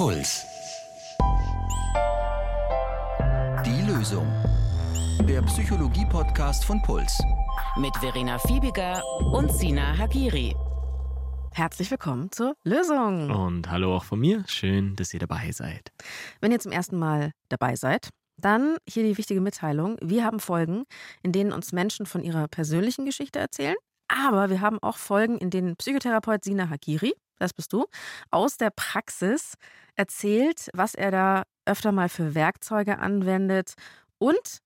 Puls. Die Lösung. Der Psychologie-Podcast von Puls. Mit Verena Fiebiger und Sina Hagiri. Herzlich willkommen zur Lösung. Und hallo auch von mir. Schön, dass ihr dabei seid. Wenn ihr zum ersten Mal dabei seid, dann hier die wichtige Mitteilung. Wir haben Folgen, in denen uns Menschen von ihrer persönlichen Geschichte erzählen. Aber wir haben auch Folgen, in denen Psychotherapeut Sina Hagiri, das bist du, aus der Praxis erzählt, was er da öfter mal für Werkzeuge anwendet. Und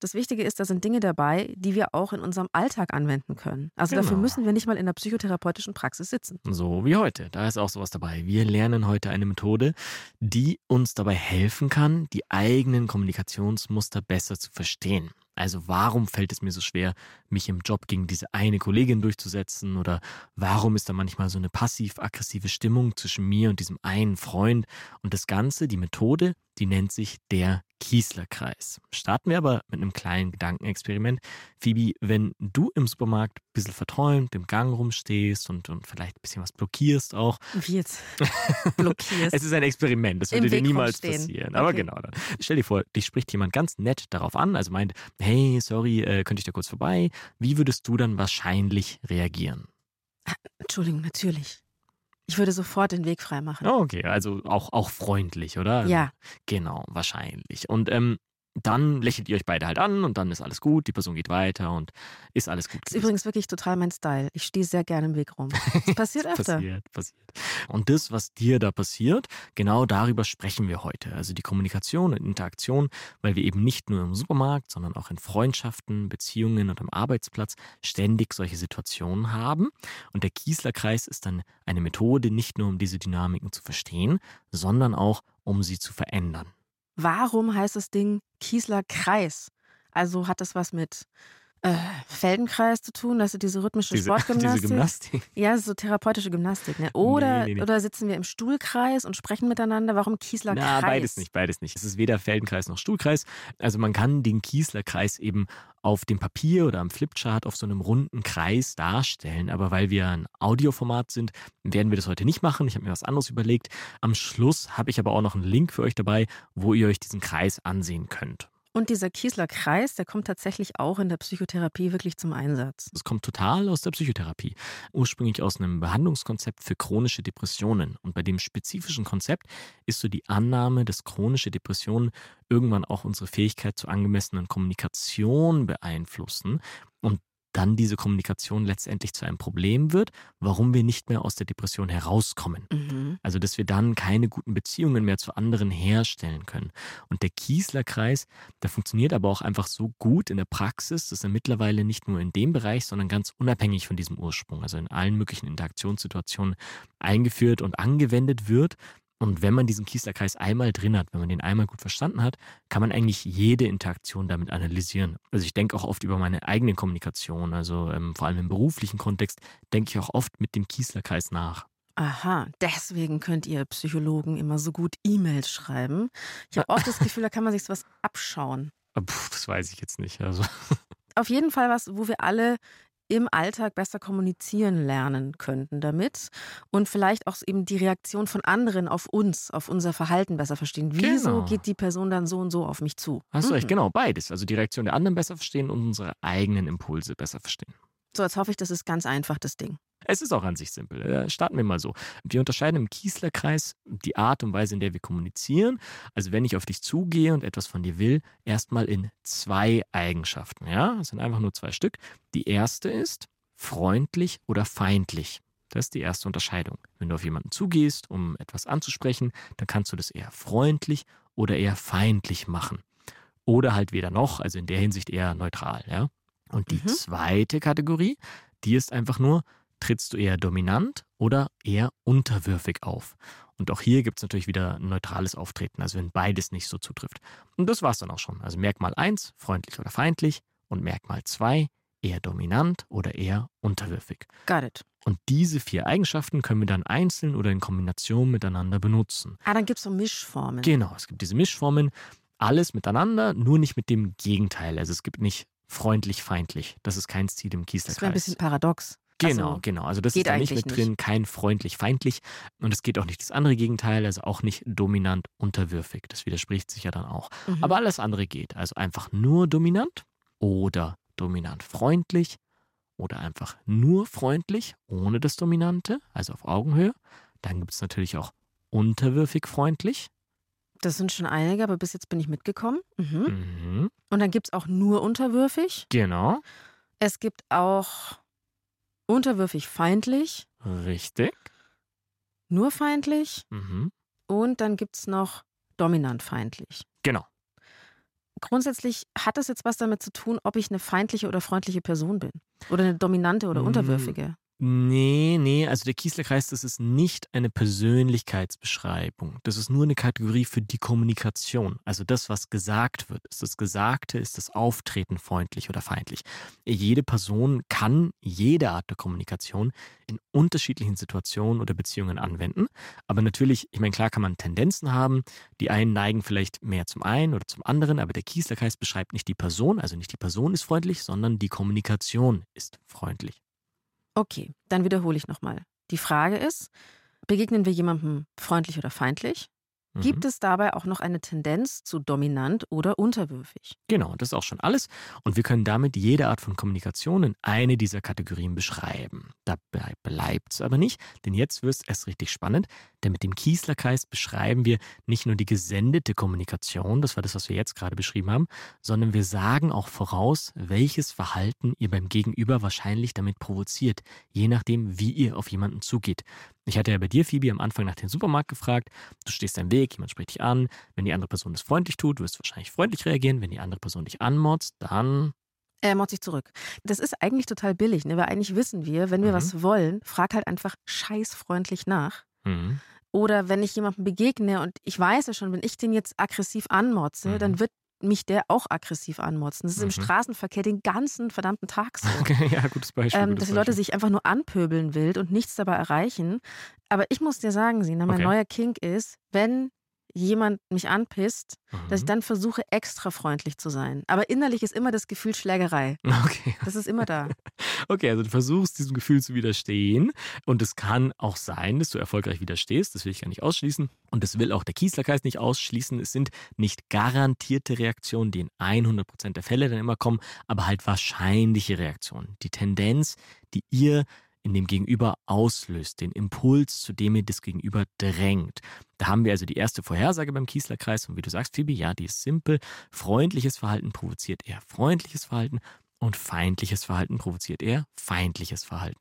das Wichtige ist, da sind Dinge dabei, die wir auch in unserem Alltag anwenden können. Also Genau. dafür müssen wir nicht mal in der psychotherapeutischen Praxis sitzen. So wie heute. Da ist auch sowas dabei. Wir lernen heute eine Methode, die uns dabei helfen kann, die eigenen Kommunikationsmuster besser zu verstehen. Also warum fällt es mir so schwer, mich im Job gegen diese eine Kollegin durchzusetzen? Oder warum ist da manchmal so eine passiv-aggressive Stimmung zwischen mir und diesem einen Freund? Und das Ganze, die Methode, die nennt sich der Kiesler-Kreis. Starten wir aber mit einem kleinen Gedankenexperiment. Phoebe, wenn du im Supermarkt ein bisschen verträumt im Gang rumstehst und, und vielleicht ein bisschen was blockierst auch. Wie jetzt blockierst. Es ist ein Experiment, das Im würde dir niemals rumstehen. passieren. Aber Okay. genau, dann. stell dir vor, dich spricht jemand ganz nett darauf an, also meint, hey, sorry, äh, könnte ich da kurz vorbei? Wie würdest du dann wahrscheinlich reagieren? Entschuldigung, natürlich. Ich würde sofort den Weg freimachen. Okay, also auch, auch freundlich, oder? Ja. Genau, wahrscheinlich. Und ähm, dann lächelt ihr euch beide halt an und dann ist alles gut, die Person geht weiter und ist alles gut. Das ist übrigens wirklich total mein Style. Ich stehe sehr gerne im Weg rum. Das passiert öfter. Passiert, passiert. Und das, was dir da passiert, genau darüber sprechen wir heute. Also die Kommunikation und Interaktion, weil wir eben nicht nur im Supermarkt, sondern auch in Freundschaften, Beziehungen und am Arbeitsplatz ständig solche Situationen haben. Und der Kiesler-Kreis ist dann eine Methode, nicht nur um diese Dynamiken zu verstehen, sondern auch um sie zu verändern. Warum heißt das Ding Kiesler Kreis? Also hat das was mit äh, Feldenkreis zu tun, du diese rhythmische Diese, Sportgymnastik? diese Gymnastik. Ja, so therapeutische Gymnastik. Ne? Oder, Nee, nee, nee. oder sitzen wir im Stuhlkreis und sprechen miteinander? Warum Kiesler Na, Kreis? beides nicht, beides nicht. Es ist weder Feldenkreis noch Stuhlkreis. Also man kann den Kiesler-Kreis eben auf dem Papier oder am Flipchart auf so einem runden Kreis darstellen. Aber weil wir ein Audioformat sind, werden wir das heute nicht machen. Ich habe mir was anderes überlegt. Am Schluss habe ich aber auch noch einen Link für euch dabei, wo ihr euch diesen Kreis ansehen könnt. Und dieser Kiesler Kreis, der kommt tatsächlich auch in der Psychotherapie wirklich zum Einsatz. Das kommt total aus der Psychotherapie. Ursprünglich aus einem Behandlungskonzept für chronische Depressionen. Und bei dem spezifischen Konzept ist so die Annahme, dass chronische Depressionen irgendwann auch unsere Fähigkeit zur angemessenen Kommunikation beeinflussen dann diese Kommunikation letztendlich zu einem Problem wird, warum wir nicht mehr aus der Depression herauskommen. Mhm. Also, dass wir dann keine guten Beziehungen mehr zu anderen herstellen können. Und der Kiesler-Kreis, der funktioniert aber auch einfach so gut in der Praxis, dass er mittlerweile nicht nur in dem Bereich, sondern ganz unabhängig von diesem Ursprung, also in allen möglichen Interaktionssituationen eingeführt und angewendet wird. Und wenn man diesen Kiesler-Kreis einmal drin hat, wenn man den einmal gut verstanden hat, kann man eigentlich jede Interaktion damit analysieren. Also ich denke auch oft über meine eigene Kommunikation, also ähm, vor allem im beruflichen Kontext denke ich auch oft mit dem Kiesler-Kreis nach. Aha, deswegen könnt ihr Psychologen immer so gut E-Mails schreiben. Ich habe oft das Gefühl, da kann man sich was abschauen. Puh, das weiß ich jetzt nicht. Also Auf jeden Fall was, wo wir alle im Alltag besser kommunizieren lernen könnten damit und vielleicht auch eben die Reaktion von anderen auf uns, auf unser Verhalten besser verstehen. Wieso Genau. geht die Person dann so und so auf mich zu? Hast du Mhm. recht, genau, beides. Also die Reaktion der anderen besser verstehen und unsere eigenen Impulse besser verstehen. So, jetzt hoffe ich, das ist ganz einfach, das Ding. Es ist auch an sich simpel. Äh, Starten wir mal so. Wir unterscheiden im Kiesler-Kreis die Art und Weise, in der wir kommunizieren. Also wenn ich auf dich zugehe und etwas von dir will, erstmal in zwei Eigenschaften. Ja, es sind einfach nur zwei Stück. Die erste ist freundlich oder feindlich. Das ist die erste Unterscheidung. Wenn du auf jemanden zugehst, um etwas anzusprechen, dann kannst du das eher freundlich oder eher feindlich machen. Oder halt weder noch, also in der Hinsicht eher neutral, ja. Und die Mhm. zweite Kategorie, die ist einfach nur, trittst du eher dominant oder eher unterwürfig auf? Und auch hier gibt es natürlich wieder ein neutrales Auftreten, also wenn beides nicht so zutrifft. Und das war's dann auch schon. Also Merkmal 1, freundlich oder feindlich, und Merkmal 2, eher dominant oder eher unterwürfig. Got it. Und diese vier Eigenschaften können wir dann einzeln oder in Kombination miteinander benutzen. Ah, dann gibt es so Mischformen. Genau, es gibt diese Mischformen, alles miteinander, nur nicht mit dem Gegenteil. Also es gibt nicht freundlich, feindlich. Das ist kein Stil im das wäre ein Kieslerkreis. bisschen paradox. Genau, Also, genau. Also das geht ist da nicht mit drin, kein freundlich-feindlich. Und es geht auch nicht das andere Gegenteil, also auch nicht dominant-unterwürfig. Das widerspricht sich ja dann auch. mhm. Aber alles andere geht. Also einfach nur dominant oder dominant-freundlich oder einfach nur freundlich ohne das Dominante, also auf Augenhöhe. Dann gibt es natürlich auch unterwürfig-freundlich. das sind schon einige, aber bis jetzt bin ich mitgekommen. Mhm. Mhm. Und dann gibt es auch nur unterwürfig. Genau, Es gibt auch unterwürfig feindlich, richtig. nur feindlich Mhm. und dann gibt es noch dominant feindlich. Genau. Grundsätzlich hat das jetzt was damit zu tun, ob ich eine feindliche oder freundliche Person bin. Oder eine dominante oder Mm, unterwürfige. Nee, nee, also der Kieslerkreis, das ist nicht eine Persönlichkeitsbeschreibung. Das ist nur eine Kategorie für die Kommunikation. Also das, was gesagt wird. Ist das Gesagte, ist das Auftreten freundlich oder feindlich? Jede Person kann jede Art der Kommunikation in unterschiedlichen Situationen oder Beziehungen anwenden. Aber natürlich, ich meine, klar kann man Tendenzen haben. Die einen neigen vielleicht mehr zum einen oder zum anderen, aber der Kieslerkreis beschreibt nicht die Person, also nicht die Person ist freundlich, sondern die Kommunikation ist freundlich. Okay, dann wiederhole ich nochmal. Die Frage ist, begegnen wir jemandem freundlich oder feindlich? Mhm. Gibt es dabei auch noch eine Tendenz zu dominant oder unterwürfig? Genau, das ist auch schon alles. Und wir können damit jede Art von Kommunikation in eine dieser Kategorien beschreiben. Dabei bleibt es aber nicht, denn jetzt wird es erst richtig spannend, denn mit dem Kieslerkreis beschreiben wir nicht nur die gesendete Kommunikation, das war das, was wir jetzt gerade beschrieben haben, sondern wir sagen auch voraus, welches Verhalten ihr beim Gegenüber wahrscheinlich damit provoziert, je nachdem, wie ihr auf jemanden zugeht. Ich hatte ja bei dir, Phoebe, am Anfang nach dem Supermarkt gefragt. Du stehst am Weg, jemand spricht dich an. Wenn die andere Person es freundlich tut, wirst du wahrscheinlich freundlich reagieren. Wenn die andere Person dich anmotzt, dann. Er motzt sich zurück. Das ist eigentlich total billig, ne? weil eigentlich wissen wir, wenn wir Mhm. was wollen, frag halt einfach scheißfreundlich nach. Hm, Oder wenn ich jemandem begegne und ich weiß ja schon, wenn ich den jetzt aggressiv anmotze, Mhm. dann wird mich der auch aggressiv anmotzen. Das ist im Mhm. Straßenverkehr den ganzen verdammten Tag so. Okay, ja, gutes Beispiel. ähm, gutes dass die Leute Beispiel. sich einfach nur anpöbeln wild und nichts dabei erreichen. Aber ich muss dir sagen, Sina, mein Okay. neuer Kink ist, wenn jemand mich anpisst, dass ich Mhm. dann versuche, extra freundlich zu sein. Aber innerlich ist immer das Gefühl Schlägerei. Okay. Das ist immer da. Okay, also du versuchst diesem Gefühl zu widerstehen und es kann auch sein, dass du erfolgreich widerstehst, das will ich gar nicht ausschließen und das will auch der Kieslerkreis nicht ausschließen. Es sind nicht garantierte Reaktionen, die in 100% der Fälle dann immer kommen, aber halt wahrscheinliche Reaktionen. Die Tendenz, die ihr in dem Gegenüber auslöst, den Impuls, zu dem ihr das Gegenüber drängt. Da haben wir also die erste Vorhersage beim Kieslerkreis und wie du sagst, Phoebe, ja, die ist simpel. Freundliches Verhalten provoziert eher freundliches Verhalten und feindliches Verhalten provoziert eher feindliches Verhalten.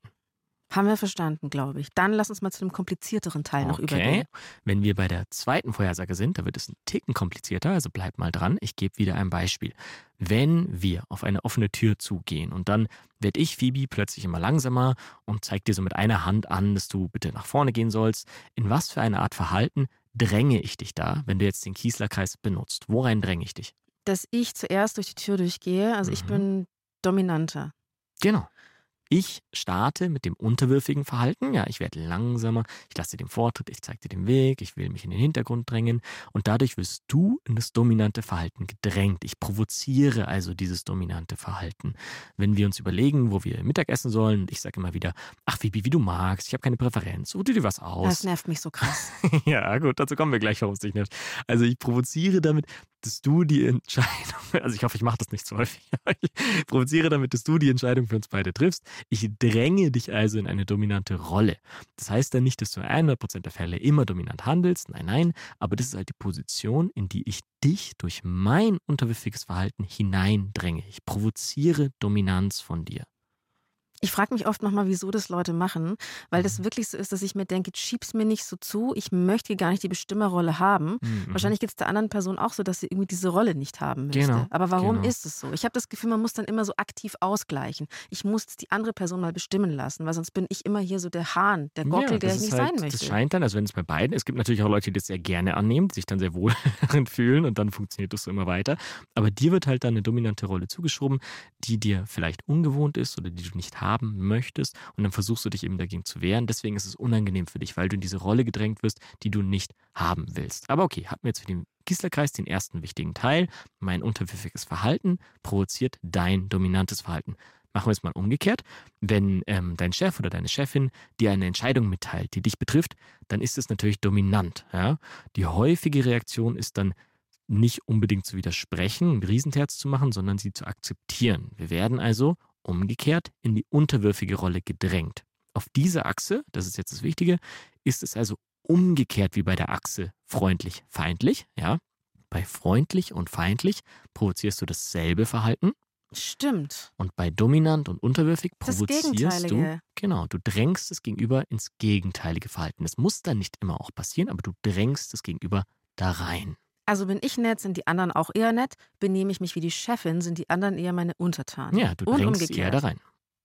Haben wir verstanden, glaube ich. Dann lass uns mal zu dem komplizierteren Teil noch Okay. übergehen. Wenn wir bei der zweiten Vorhersage sind, da wird es ein Ticken komplizierter, also bleib mal dran. Ich gebe wieder ein Beispiel. Wenn wir auf eine offene Tür zugehen und dann werde ich, Phoebe, plötzlich immer langsamer und zeige dir so mit einer Hand an, dass du bitte nach vorne gehen sollst, in was für eine Art Verhalten dränge ich dich da, wenn du jetzt den Kieslerkreis benutzt? Worein dränge ich dich? Dass ich zuerst durch die Tür durchgehe, also ich Mhm. bin dominanter. Genau. Ich starte mit dem unterwürfigen Verhalten. Ja, ich werde langsamer, ich lasse dir den Vortritt, ich zeige dir den Weg, ich will mich in den Hintergrund drängen und dadurch wirst du in das dominante Verhalten gedrängt. Ich provoziere also dieses dominante Verhalten. Wenn wir uns überlegen, wo wir Mittag essen sollen, ich sage immer wieder, ach Phoebe, wie du magst, ich habe keine Präferenz, such dir was Das aus. nervt mich so krass. ja, gut, dazu kommen wir gleich, warum es dich nervt. Also ich provoziere damit, dass du die Entscheidung, also ich hoffe, ich mache das nicht zu häufig, ich provoziere damit, dass du die Entscheidung für uns beide triffst. Ich dränge dich also in eine dominante Rolle. Das heißt dann nicht, dass du in 100% der Fälle immer dominant handelst, nein, nein, aber das ist halt die Position, in die ich dich durch mein unterwürfiges Verhalten hineindränge. Ich provoziere Dominanz von dir. Ich frage mich oft nochmal, wieso das Leute machen, weil Mhm. das wirklich so ist, dass ich mir denke, schieb's mir nicht so zu, ich möchte gar nicht die Bestimmerrolle haben. Mhm. Wahrscheinlich geht es der anderen Person auch so, dass sie irgendwie diese Rolle nicht haben möchte. Genau, Aber warum genau. ist es so? Ich habe das Gefühl, man muss dann immer so aktiv ausgleichen. Ich muss die andere Person mal bestimmen lassen, weil sonst bin ich immer hier so der Hahn, der Gockel, der das ich nicht halt, sein möchte. Das scheint dann, also wenn es bei beiden, es gibt natürlich auch Leute, die das sehr gerne annehmen, sich dann sehr wohl darin fühlen und dann funktioniert das so immer weiter. Aber dir wird halt dann eine dominante Rolle zugeschoben, die dir vielleicht ungewohnt ist oder die du nicht haben möchtest und dann versuchst du dich eben dagegen zu wehren. Deswegen ist es unangenehm für dich, weil du in diese Rolle gedrängt wirst, die du nicht haben willst. Aber okay, hatten wir jetzt für den Kieslerkreis den ersten wichtigen Teil. Mein unterwürfiges Verhalten provoziert dein dominantes Verhalten. Machen wir es mal umgekehrt. Wenn ähm, dein Chef oder deine Chefin dir eine Entscheidung mitteilt, die dich betrifft, dann ist es natürlich dominant. Ja? Die häufige Reaktion ist dann nicht unbedingt zu widersprechen, ein Riesenterz zu machen, sondern sie zu akzeptieren. Wir werden also umgekehrt in die unterwürfige Rolle gedrängt. Auf dieser Achse, das ist jetzt das Wichtige, ist es also umgekehrt wie bei der Achse freundlich-feindlich. Ja? Bei freundlich und feindlich provozierst du dasselbe Verhalten. Stimmt. Und bei dominant und unterwürfig provozierst du, genau, du drängst das Gegenüber ins gegenteilige Verhalten. Das muss dann nicht immer auch passieren, aber du drängst das Gegenüber da rein. Also bin ich nett, sind die anderen auch eher nett. Benehme ich mich wie die Chefin, sind die anderen eher meine Untertanen. Ja, du Und drängst sie eher da rein.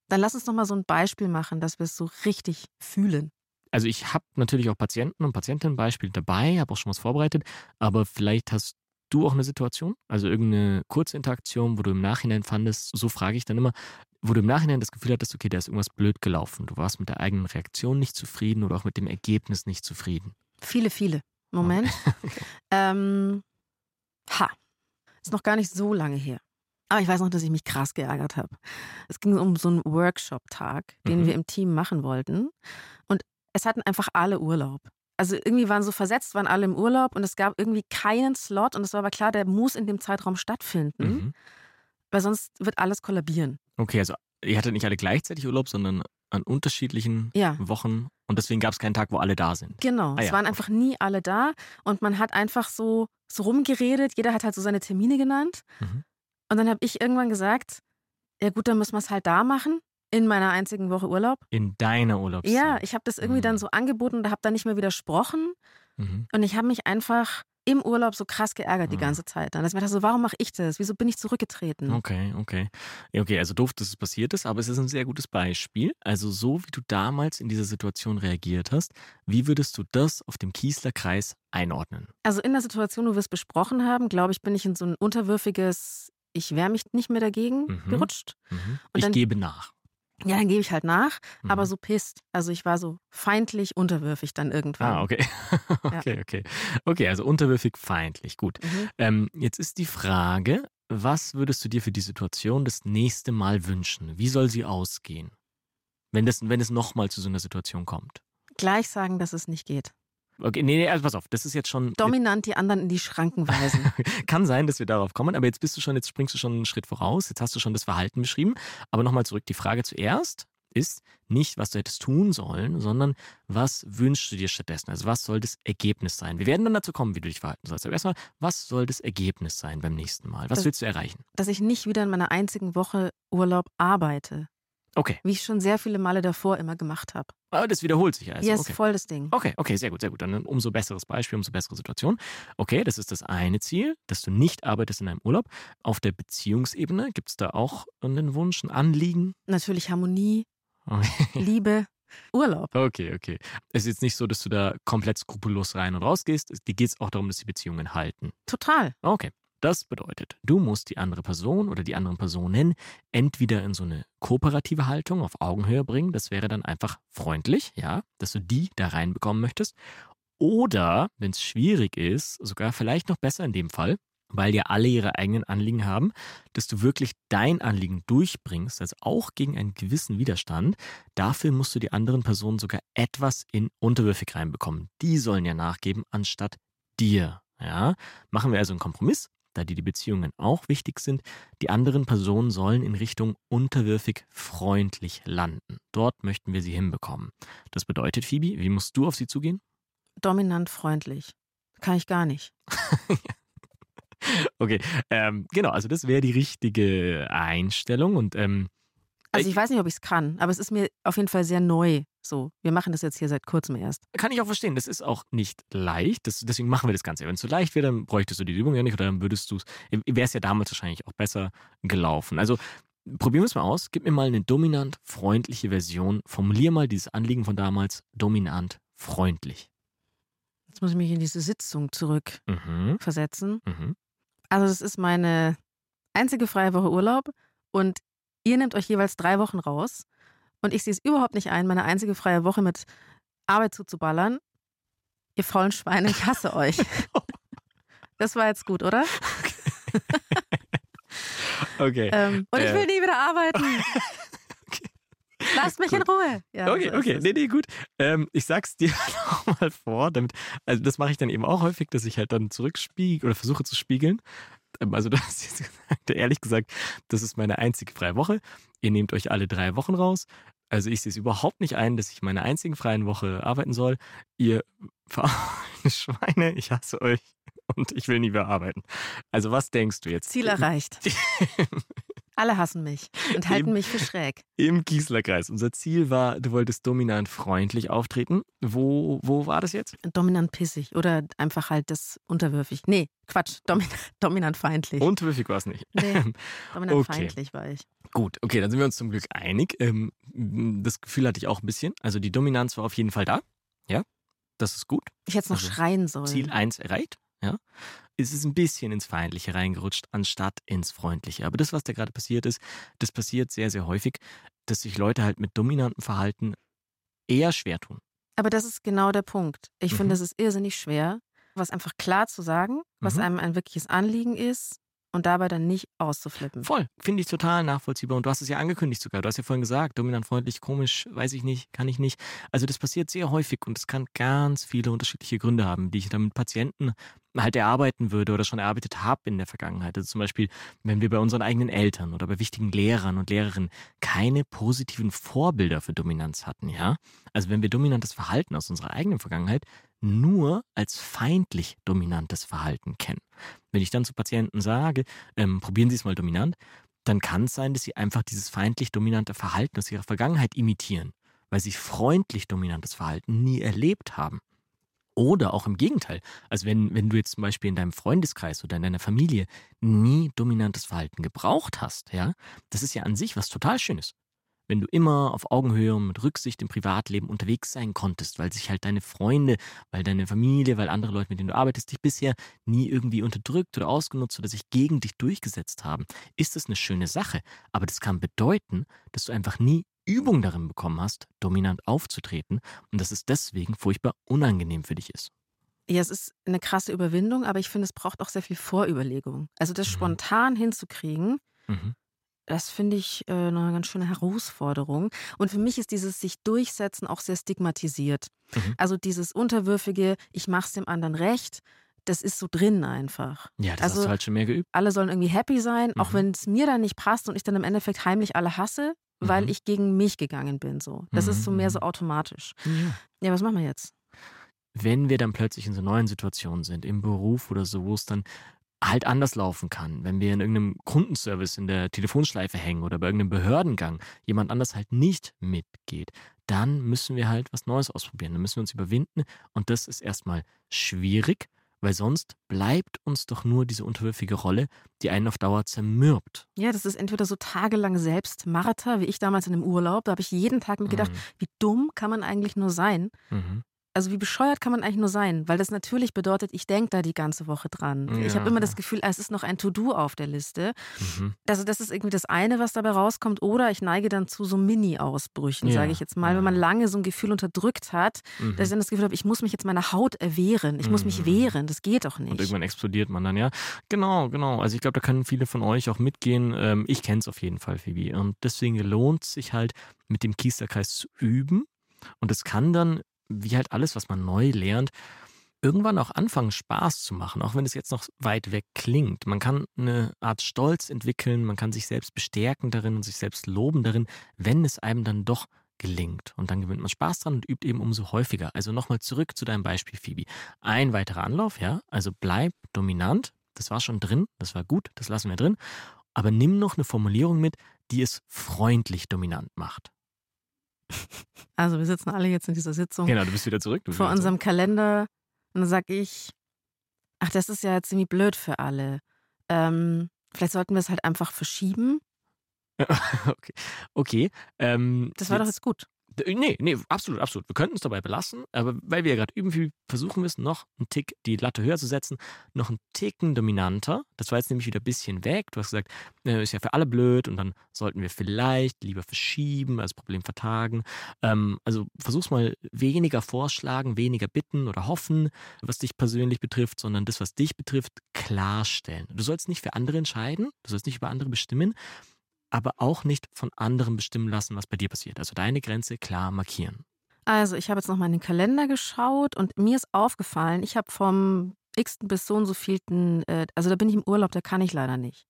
Dann lass uns noch mal so ein Beispiel machen, dass wir es so richtig fühlen. Also ich habe natürlich auch Patienten und Patientinnenbeispiele dabei, habe auch schon was vorbereitet, aber vielleicht hast du auch eine Situation, also irgendeine kurze Interaktion, wo du im Nachhinein fandest, so frage ich dann immer, wo du im Nachhinein das Gefühl hattest, okay, da ist irgendwas blöd gelaufen. Du warst mit der eigenen Reaktion nicht zufrieden oder auch mit dem Ergebnis nicht zufrieden. Viele, viele. Moment. ähm, ha. Ist noch gar nicht so lange her. Aber ich weiß noch, dass ich mich krass geärgert habe. Es ging um so einen Workshop-Tag, den Mhm. wir im Team machen wollten. Und es hatten einfach alle Urlaub. Also irgendwie waren so versetzt, waren alle im Urlaub und es gab irgendwie keinen Slot und es war aber klar, der muss in dem Zeitraum stattfinden, Mhm. weil sonst wird alles kollabieren. Okay, also ihr hattet nicht alle gleichzeitig Urlaub, sondern an unterschiedlichen Ja. Wochen und deswegen gab es keinen Tag, wo alle da sind. Genau, Ah es ja, waren einfach nie alle da und man hat einfach so, so rumgeredet. Jeder hat halt so seine Termine genannt. Mhm. Und dann habe ich irgendwann gesagt, ja gut, dann müssen wir es halt da machen, in meiner einzigen Woche Urlaub. In deiner Urlaubszeit. Ja, ich habe das irgendwie Mhm. dann so angeboten und habe da nicht mehr widersprochen. Mhm. Und ich habe mich einfach im Urlaub so krass geärgert die Mhm. ganze Zeit. Dann dass ich mir dachte, so, warum mache ich das? Wieso bin ich zurückgetreten? Okay, okay. Okay, also doof, dass es passiert ist, aber es ist ein sehr gutes Beispiel. Also so wie du damals in dieser Situation reagiert hast, wie würdest du das auf dem Kiesler Kreis einordnen? Also in der Situation, wo wir es besprochen haben, glaube ich, bin ich in so ein unterwürfiges, ich wehre mich nicht mehr dagegen Mhm. gerutscht. Mhm. Und Ich dann- gebe nach. Ja, dann gebe ich halt nach, aber Mhm. so pisst. Also ich war so feindlich unterwürfig dann irgendwann. Ah, okay. okay, okay. Okay, also unterwürfig feindlich. Gut. Mhm. Ähm, jetzt ist die Frage, was würdest du dir für die Situation das nächste Mal wünschen? Wie soll sie ausgehen? Wenn, das, wenn es nochmal zu so einer Situation kommt. Gleich sagen, dass es nicht geht. Okay, nee, nee, also pass auf, das ist jetzt schon. Dominant die anderen in die Schranken weisen. Kann sein, dass wir darauf kommen, aber jetzt bist du schon, jetzt springst du schon einen Schritt voraus, jetzt hast du schon das Verhalten beschrieben. Aber nochmal zurück, die Frage zuerst ist nicht, was du hättest tun sollen, sondern was wünschst du dir stattdessen? Also was soll das Ergebnis sein? Wir werden dann dazu kommen, wie du dich verhalten sollst. Aber erstmal, was soll das Ergebnis sein beim nächsten Mal? Was Das- willst du erreichen? dass ich nicht wieder in meiner einzigen Woche Urlaub arbeite. Okay, Wie ich schon sehr viele Male davor immer gemacht habe. aber das wiederholt sich also. ja, ist okay. voll das Ding. Okay, okay, sehr gut, sehr gut. Dann ein umso besseres Beispiel, umso bessere Situation. Okay, das ist das eine Ziel, dass du nicht arbeitest in einem Urlaub. Auf der Beziehungsebene gibt es da auch einen Wunsch, ein Anliegen? Natürlich Harmonie, Okay. Liebe, Urlaub. Okay, okay. Es ist jetzt nicht so, dass du da komplett skrupellos rein und raus gehst. Dir geht es auch darum, dass die Beziehungen halten. Total. Okay. Das bedeutet, du musst die andere Person oder die anderen Personen entweder in so eine kooperative Haltung auf Augenhöhe bringen. Das wäre dann einfach freundlich, ja, dass du die da reinbekommen möchtest. Oder, wenn es schwierig ist, sogar vielleicht noch besser in dem Fall, weil ja alle ihre eigenen Anliegen haben, dass du wirklich dein Anliegen durchbringst, also auch gegen einen gewissen Widerstand. Dafür musst du die anderen Personen sogar etwas in unterwürfig reinbekommen. Die sollen ja nachgeben, anstatt dir. Ja, machen wir also einen Kompromiss, da dir die Beziehungen auch wichtig sind. Die anderen Personen sollen in Richtung unterwürfig freundlich landen. Dort möchten wir sie hinbekommen. Das bedeutet, Phoebe, wie musst du auf sie zugehen? Dominant freundlich. Kann ich gar nicht. Okay, ähm, genau, also das wäre die richtige Einstellung und ähm, Also Äh, ich weiß nicht, ob ich es kann, aber es ist mir auf jeden Fall sehr neu. So, wir machen das jetzt hier seit kurzem erst. kann ich auch verstehen, das ist auch nicht leicht, das, deswegen machen wir das Ganze. Wenn es so leicht wäre, dann bräuchtest du die Übung ja nicht oder dann würdest du es, wäre es ja damals wahrscheinlich auch besser gelaufen. Also probieren wir es mal aus, gib mir mal eine dominant freundliche Version, formulier mal dieses Anliegen von damals dominant freundlich. Jetzt muss ich mich in diese Sitzung Mhm, zurückversetzen. mhm. Also das ist meine einzige freie Woche Urlaub und ihr nehmt euch jeweils drei Wochen raus und ich sehe es überhaupt nicht ein, meine einzige freie Woche mit Arbeit zuzuballern. Ihr faulen Schweine, ich hasse euch. Das war jetzt gut, oder? Okay. Ähm, und ich Äh. will nie wieder arbeiten. Lass mich in Ruhe. Ja, okay, so okay, nee, nee, gut. Ähm, ich sag's dir nochmal vor, damit, also das mache ich dann eben auch häufig, dass ich halt dann zurückspiegel oder versuche zu spiegeln. Ähm, Also du hast jetzt gesagt, ehrlich gesagt, das ist meine einzige freie Woche. Ihr nehmt euch alle drei Wochen raus. Also ich sehe es überhaupt nicht ein, dass ich meine einzigen freien Woche arbeiten soll. Ihr Schweine, ich hasse euch und ich will nie mehr arbeiten. Also was denkst du jetzt? Ziel erreicht. Alle hassen mich und halten Eben. mich für schräg. Im Gießlerkreis. Unser Ziel war, du wolltest dominant freundlich auftreten. Wo, wo war das jetzt? Dominant pissig oder einfach halt das unterwürfig. Nee, Quatsch, domin dominant feindlich. Unterwürfig war es nicht. Nee, dominant Okay. feindlich war ich. Gut, okay, dann sind wir uns zum Glück einig. Ähm, das Gefühl hatte ich auch ein bisschen. Also die Dominanz war auf jeden Fall da. Ja, das ist gut. Ich hätte es noch Also, schreien sollen. Ziel 1 erreicht. Ja. Es ist ein bisschen ins Feindliche reingerutscht, anstatt ins Freundliche. Aber das, was da gerade passiert ist, das passiert sehr, sehr häufig, dass sich Leute halt mit dominantem Verhalten eher schwer tun. Aber das ist genau der Punkt. Ich Mhm. finde, es ist irrsinnig schwer, was einfach klar zu sagen, was Mhm. einem ein wirkliches Anliegen ist und dabei dann nicht auszuflippen. Voll, finde ich total nachvollziehbar. Und du hast es ja angekündigt sogar. Du hast ja vorhin gesagt, dominant freundlich, komisch, weiß ich nicht, kann ich nicht. Also das passiert sehr häufig und es kann ganz viele unterschiedliche Gründe haben, die ich dann mit Patienten halt erarbeiten würde oder schon erarbeitet habe in der Vergangenheit. Also zum Beispiel, wenn wir bei unseren eigenen Eltern oder bei wichtigen Lehrern und Lehrerinnen keine positiven Vorbilder für Dominanz hatten, ja. Also wenn wir dominantes Verhalten aus unserer eigenen Vergangenheit nur als feindlich dominantes Verhalten kennen. Wenn ich dann zu Patienten sage, ähm, probieren Sie es mal dominant, dann kann es sein, dass sie einfach dieses feindlich dominante Verhalten aus ihrer Vergangenheit imitieren, weil sie freundlich dominantes Verhalten nie erlebt haben. Oder auch im Gegenteil. Also wenn, wenn du jetzt zum Beispiel in deinem Freundeskreis oder in deiner Familie nie dominantes Verhalten gebraucht hast, ja, das ist ja an sich was total Schönes. Wenn du immer auf Augenhöhe und mit Rücksicht im Privatleben unterwegs sein konntest, weil sich halt deine Freunde, weil deine Familie, weil andere Leute, mit denen du arbeitest, dich bisher nie irgendwie unterdrückt oder ausgenutzt oder sich gegen dich durchgesetzt haben, ist das eine schöne Sache. Aber das kann bedeuten, dass du einfach nie Übung darin bekommen hast, dominant aufzutreten und dass es deswegen furchtbar unangenehm für dich ist. Ja, es ist eine krasse Überwindung, aber ich finde, es braucht auch sehr viel Vorüberlegung. Also das Mhm. spontan hinzukriegen, Mhm. Das finde ich äh, eine ganz schöne Herausforderung. Und für mich ist dieses sich durchsetzen auch sehr stigmatisiert. Mhm. Also dieses unterwürfige, ich mach's dem anderen recht, das ist so drin einfach. Ja, das Also- hast du halt schon mehr geübt. Alle sollen irgendwie happy sein, auch Mhm. wenn es mir dann nicht passt und ich dann im Endeffekt heimlich alle hasse, weil Mhm. ich gegen mich gegangen bin. So, das ist so Mhm, mehr mhm. so automatisch. Ja. Ja, was machen wir jetzt? wenn wir dann plötzlich in so neuen Situationen sind, im Beruf oder so, wo es dann halt anders laufen kann, wenn wir in irgendeinem Kundenservice in der Telefonschleife hängen oder bei irgendeinem Behördengang jemand anders halt nicht mitgeht, dann müssen wir halt was Neues ausprobieren, dann müssen wir uns überwinden und das ist erstmal schwierig, weil sonst bleibt uns doch nur diese unterwürfige Rolle, die einen auf Dauer zermürbt. Ja, das ist entweder so tagelang Selbstmarter, wie ich damals in dem Urlaub. Da habe ich jeden Tag mir gedacht, wie dumm kann man eigentlich nur sein? Mhm. Mhm. Also wie bescheuert kann man eigentlich nur sein? Weil das natürlich bedeutet, ich denke da die ganze Woche dran. Ich Ja. habe immer das Gefühl, es ist noch ein To-Do auf der Liste. Mhm. Also das ist irgendwie das eine, was dabei rauskommt. Oder ich neige dann zu so Mini-Ausbrüchen, Ja, sage ich jetzt mal. ja. Wenn man lange so ein Gefühl unterdrückt hat, Mhm. dass ich dann das Gefühl habe, ich muss mich jetzt meiner Haut erwehren. Ich muss mich Mhm. wehren. Das geht doch Und nicht. irgendwann explodiert man dann, ja. Genau, genau. Also ich glaube, da können viele von euch auch mitgehen. Ähm, ich kenne es auf jeden Fall, Phoebe. Und deswegen lohnt es sich halt, mit dem Kiesterkreis zu üben. Und es kann dann, wie halt alles, was man neu lernt, irgendwann auch anfangen, Spaß zu machen, auch wenn es jetzt noch weit weg klingt. Man kann eine Art Stolz entwickeln, man kann sich selbst bestärken darin und sich selbst loben darin, wenn es einem dann doch gelingt. Und dann gewinnt man Spaß dran und übt eben umso häufiger. Also nochmal zurück zu deinem Beispiel, Phoebe. Ein weiterer Anlauf, ja. Also bleib dominant. Das war schon drin, das war gut, das lassen wir drin. Aber nimm noch eine Formulierung mit, die es freundlich dominant macht. Also wir sitzen alle jetzt in dieser Sitzung Genau, du bist wieder zurück. Vor wieder unserem Kalender und dann sage ich, ach, das ist ja ziemlich blöd für alle. Ähm, vielleicht sollten wir es halt einfach verschieben. zurück. okay. okay. Ähm, Das war doch jetzt gut. Nee, nee, absolut, absolut. Wir könnten es dabei belassen, aber weil wir ja gerade wir versuchen es noch einen Tick die Latte höher zu setzen, noch einen Ticken dominanter. Das war jetzt nämlich wieder ein bisschen weg. Du hast gesagt, äh, ist ja für alle blöd und dann sollten wir vielleicht lieber verschieben, als Problem vertagen. Ähm, also versuch's mal weniger vorschlagen, weniger bitten oder hoffen, was dich persönlich betrifft, sondern das, was dich betrifft, klarstellen. Du sollst nicht für andere entscheiden, du sollst nicht über andere bestimmen, aber auch nicht von anderen bestimmen lassen, was bei dir passiert. Also deine Grenze klar markieren. Also, ich habe jetzt nochmal in den Kalender geschaut und mir ist aufgefallen, ich habe vom x bis so und so vielten, äh, also da bin ich im Urlaub, da kann ich leider nicht.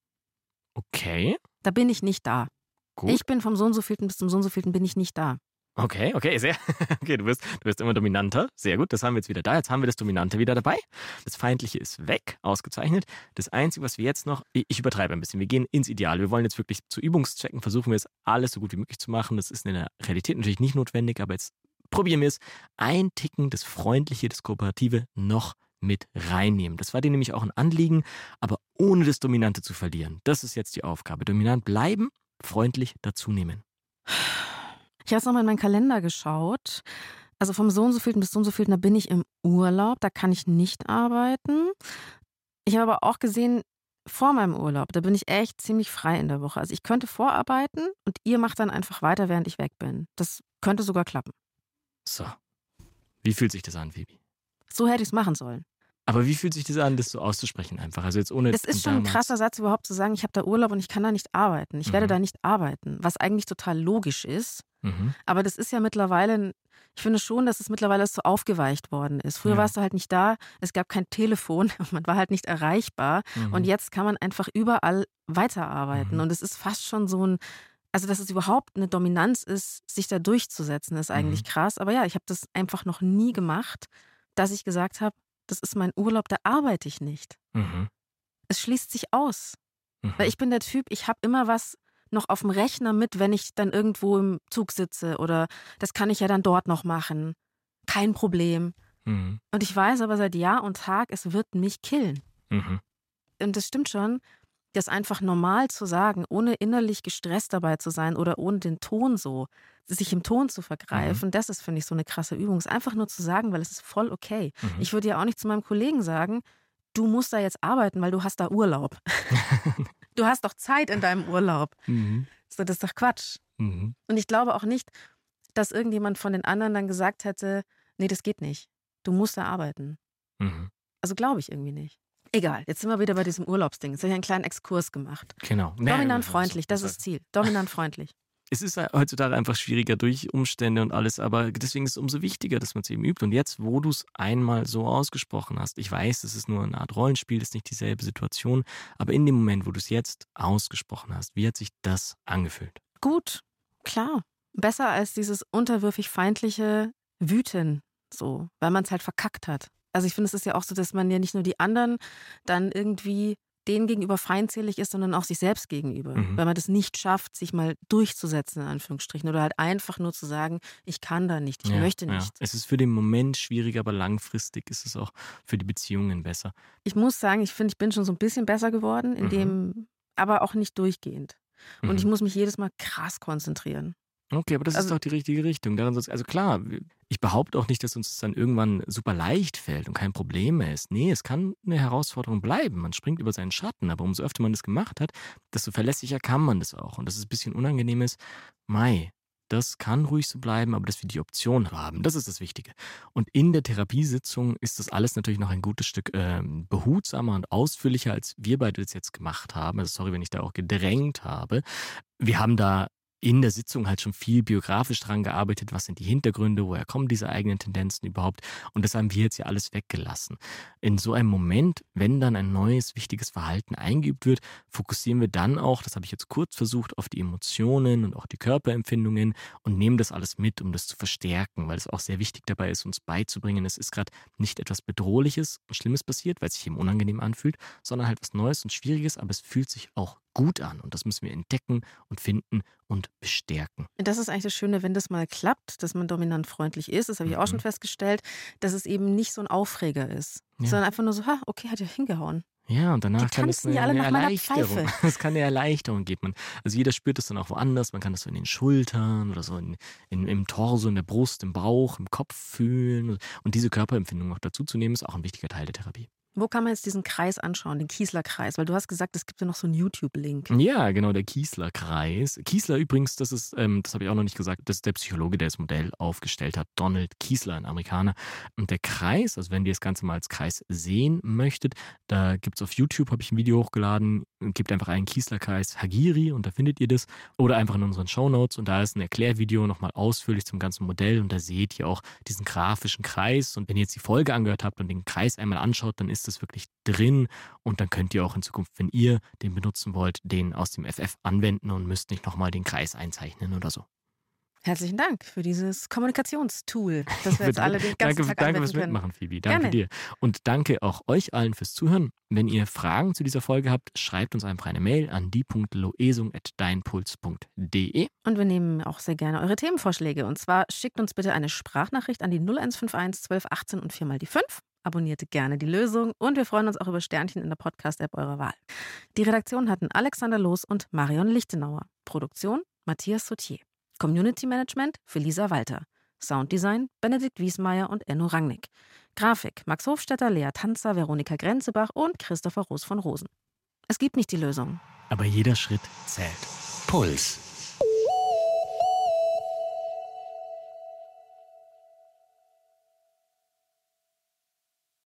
Okay, Da bin ich nicht da. gut. Ich bin vom so und so vielten bis zum so und so vielten bin ich nicht da. Okay, okay, sehr. Okay, du wirst, du wirst immer dominanter. Sehr gut, das haben wir jetzt wieder da. Jetzt haben wir das Dominante wieder dabei. Das Feindliche ist weg, ausgezeichnet. Das Einzige, was wir jetzt noch, ich übertreibe ein bisschen, wir gehen ins Ideal. Wir wollen jetzt wirklich zu Übungszwecken, versuchen wir es alles so gut wie möglich zu machen. Das ist in der Realität natürlich nicht notwendig, aber jetzt probieren wir es. Ein Ticken das Freundliche, das Kooperative noch mit reinnehmen. Das war dir nämlich auch ein Anliegen, aber ohne das Dominante zu verlieren. Das ist jetzt die Aufgabe. Dominant bleiben, freundlich dazunehmen. Ich habe jetzt nochmal in meinen Kalender geschaut. Also vom so und so vielten bis so und so vielten, da bin ich im Urlaub, da kann ich nicht arbeiten. Ich habe aber auch gesehen, vor meinem Urlaub, da bin ich echt ziemlich frei in der Woche. Also ich könnte vorarbeiten und ihr macht dann einfach weiter, während ich weg bin. Das könnte sogar klappen. So. Wie fühlt sich das an, Phoebe? So hätte ich es machen sollen. Aber wie fühlt sich das an, das so auszusprechen einfach? Also jetzt ohne. Es ist schon ein krasser Satz überhaupt zu sagen, ich habe da Urlaub und ich kann da nicht arbeiten. Ich werde Mhm. da nicht arbeiten, was eigentlich total logisch ist. Mhm. Aber das ist ja mittlerweile, ich finde schon, dass es mittlerweile so aufgeweicht worden ist. Früher Ja. warst du halt nicht da, es gab kein Telefon, man war halt nicht erreichbar. Mhm. Und jetzt kann man einfach überall weiterarbeiten. Mhm. Und es ist fast schon so ein, also dass es überhaupt eine Dominanz ist, sich da durchzusetzen, ist eigentlich Mhm. krass. Aber ja, ich habe das einfach noch nie gemacht, dass ich gesagt habe, das ist mein Urlaub, da arbeite ich nicht. Mhm. Es schließt sich aus. Mhm. Weil ich bin der Typ, ich habe immer was noch auf dem Rechner mit, wenn ich dann irgendwo im Zug sitze oder das kann ich ja dann dort noch machen. Kein Problem. Mhm. Und ich weiß aber seit Jahr und Tag, es wird mich killen. Mhm. Und das stimmt schon, das einfach normal zu sagen, ohne innerlich gestresst dabei zu sein oder ohne den Ton so, sich im Ton zu vergreifen, das ist, finde ich, so eine krasse Übung. Es einfach nur zu sagen, weil es ist voll okay. Mhm. Ich würde ja auch nicht zu meinem Kollegen sagen, du musst da jetzt arbeiten, weil du hast da Urlaub. du hast doch Zeit in deinem Urlaub. Mhm. So, das ist doch Quatsch. Mhm. Und ich glaube auch nicht, dass irgendjemand von den anderen dann gesagt hätte, nee, das geht nicht. Du musst da arbeiten. Mhm. Also glaube ich irgendwie nicht. Egal, jetzt sind wir wieder bei diesem Urlaubsding. Jetzt habe ich einen kleinen Exkurs gemacht. Genau. Dominant freundlich, das ist Ziel. Dominant freundlich. Es ist heutzutage einfach schwieriger durch Umstände und alles, aber deswegen ist es umso wichtiger, dass man es eben übt. Und jetzt, wo du es einmal so ausgesprochen hast, ich weiß, es ist nur eine Art Rollenspiel, das ist nicht dieselbe Situation, aber in dem Moment, wo du es jetzt ausgesprochen hast, wie hat sich das angefühlt? Gut, klar. Besser als dieses unterwürfig feindliche Wüten, so, weil man es halt verkackt hat. Also ich finde, es ist ja auch so, dass man ja nicht nur die anderen dann irgendwie denen gegenüber feindselig ist, sondern auch sich selbst gegenüber. Mhm. Weil man das nicht schafft, sich mal durchzusetzen, in Anführungsstrichen. Oder halt einfach nur zu sagen, ich kann da nicht, ich Ja, möchte ja. nicht. Es ist für den Moment schwierig, aber langfristig ist es auch für die Beziehungen besser. Ich muss sagen, ich finde, ich bin schon so ein bisschen besser geworden, in Mhm. dem, aber auch nicht durchgehend. Und ich Mhm. muss mich jedes Mal krass konzentrieren. Okay, aber das ist Also- doch die richtige Richtung. Also klar, ich behaupte auch nicht, dass uns das dann irgendwann super leicht fällt und kein Problem mehr ist. Nee, es kann eine Herausforderung bleiben. Man springt über seinen Schatten, aber umso öfter man das gemacht hat, desto verlässlicher kann man das auch. Und dass es ein bisschen unangenehm ist, Mai, das kann ruhig so bleiben, aber dass wir die Option haben, das ist das Wichtige. Und in der Therapiesitzung ist das alles natürlich noch ein gutes Stück ähm, behutsamer und ausführlicher, als wir beide das jetzt gemacht haben. Also sorry, wenn ich da auch gedrängt habe. Wir haben da in der Sitzung halt schon viel biografisch dran gearbeitet, was sind die Hintergründe, woher kommen diese eigenen Tendenzen überhaupt und das haben wir jetzt ja alles weggelassen. In so einem Moment, wenn dann ein neues, wichtiges Verhalten eingeübt wird, fokussieren wir dann auch, das habe ich jetzt kurz versucht, auf die Emotionen und auch die Körperempfindungen und nehmen das alles mit, um das zu verstärken, weil es auch sehr wichtig dabei ist, uns beizubringen, es ist gerade nicht etwas Bedrohliches und Schlimmes passiert, weil es sich eben unangenehm anfühlt, sondern halt was Neues und Schwieriges, aber es fühlt sich auch gut an und das müssen wir entdecken und finden und bestärken. Das ist eigentlich das Schöne, wenn das mal klappt, dass man dominant freundlich ist. Das habe ich auch schon Mhm. festgestellt, dass es eben nicht so ein Aufreger ist, Ja. sondern einfach nur so, ha, okay, hat ja hingehauen. Ja, und danach kann es eine, alle eine Erleichterung. Es kann eine Erleichterung geben. Also jeder spürt es dann auch woanders. Man kann das so in den Schultern oder so in, in, im Torso, in der Brust, im Bauch, im Kopf fühlen. Und diese Körperempfindung noch dazu zu nehmen, ist auch ein wichtiger Teil der Therapie. Wo kann man jetzt diesen Kreis anschauen, den Kiesler-Kreis? Weil du hast gesagt, es gibt ja noch so einen YouTube-Link. Ja, genau, der Kiesler-Kreis. Kiesler übrigens, das ist, ähm, das habe ich auch noch nicht gesagt, das ist der Psychologe, der das Modell aufgestellt hat. Donald Kiesler, ein Amerikaner. Und der Kreis, also wenn ihr das Ganze mal als Kreis sehen möchtet, da gibt es auf YouTube, habe ich ein Video hochgeladen, gebt einfach einen Kiesler-Kreis Hagiri und da findet ihr das. Oder einfach in unseren Show Notes und da ist ein Erklärvideo nochmal ausführlich zum ganzen Modell und da seht ihr auch diesen grafischen Kreis. Und wenn ihr jetzt die Folge angehört habt und den Kreis einmal anschaut, dann ist ist das wirklich drin und dann könnt ihr auch in Zukunft, wenn ihr den benutzen wollt, den aus dem FF anwenden und müsst nicht nochmal den Kreis einzeichnen oder so. Herzlichen Dank für dieses Kommunikationstool, das wir jetzt alle den ganzen danke, Tag danke fürs können. Mitmachen, Phoebe. Danke Gerne. dir. Und danke auch euch allen fürs Zuhören. Wenn ihr Fragen zu dieser Folge habt, schreibt uns einfach eine Mail an die.loesung.deinpuls.de. Und wir nehmen auch sehr gerne eure Themenvorschläge. Und zwar schickt uns bitte eine Sprachnachricht an die 0151 12 18 und 4 mal die 5. Abonniert gerne die Lösung und wir freuen uns auch über Sternchen in der Podcast-App eurer Wahl. Die Redaktion hatten Alexander Loos und Marion Lichtenauer. Produktion Matthias Sautier. Community Management für Lisa Walter. Sounddesign Benedikt Wiesmeier und Enno Rangnick. Grafik Max Hofstetter, Lea Tanzer, Veronika Grenzebach und Christopher Roos von Rosen. Es gibt nicht die Lösung. Aber jeder Schritt zählt. Puls.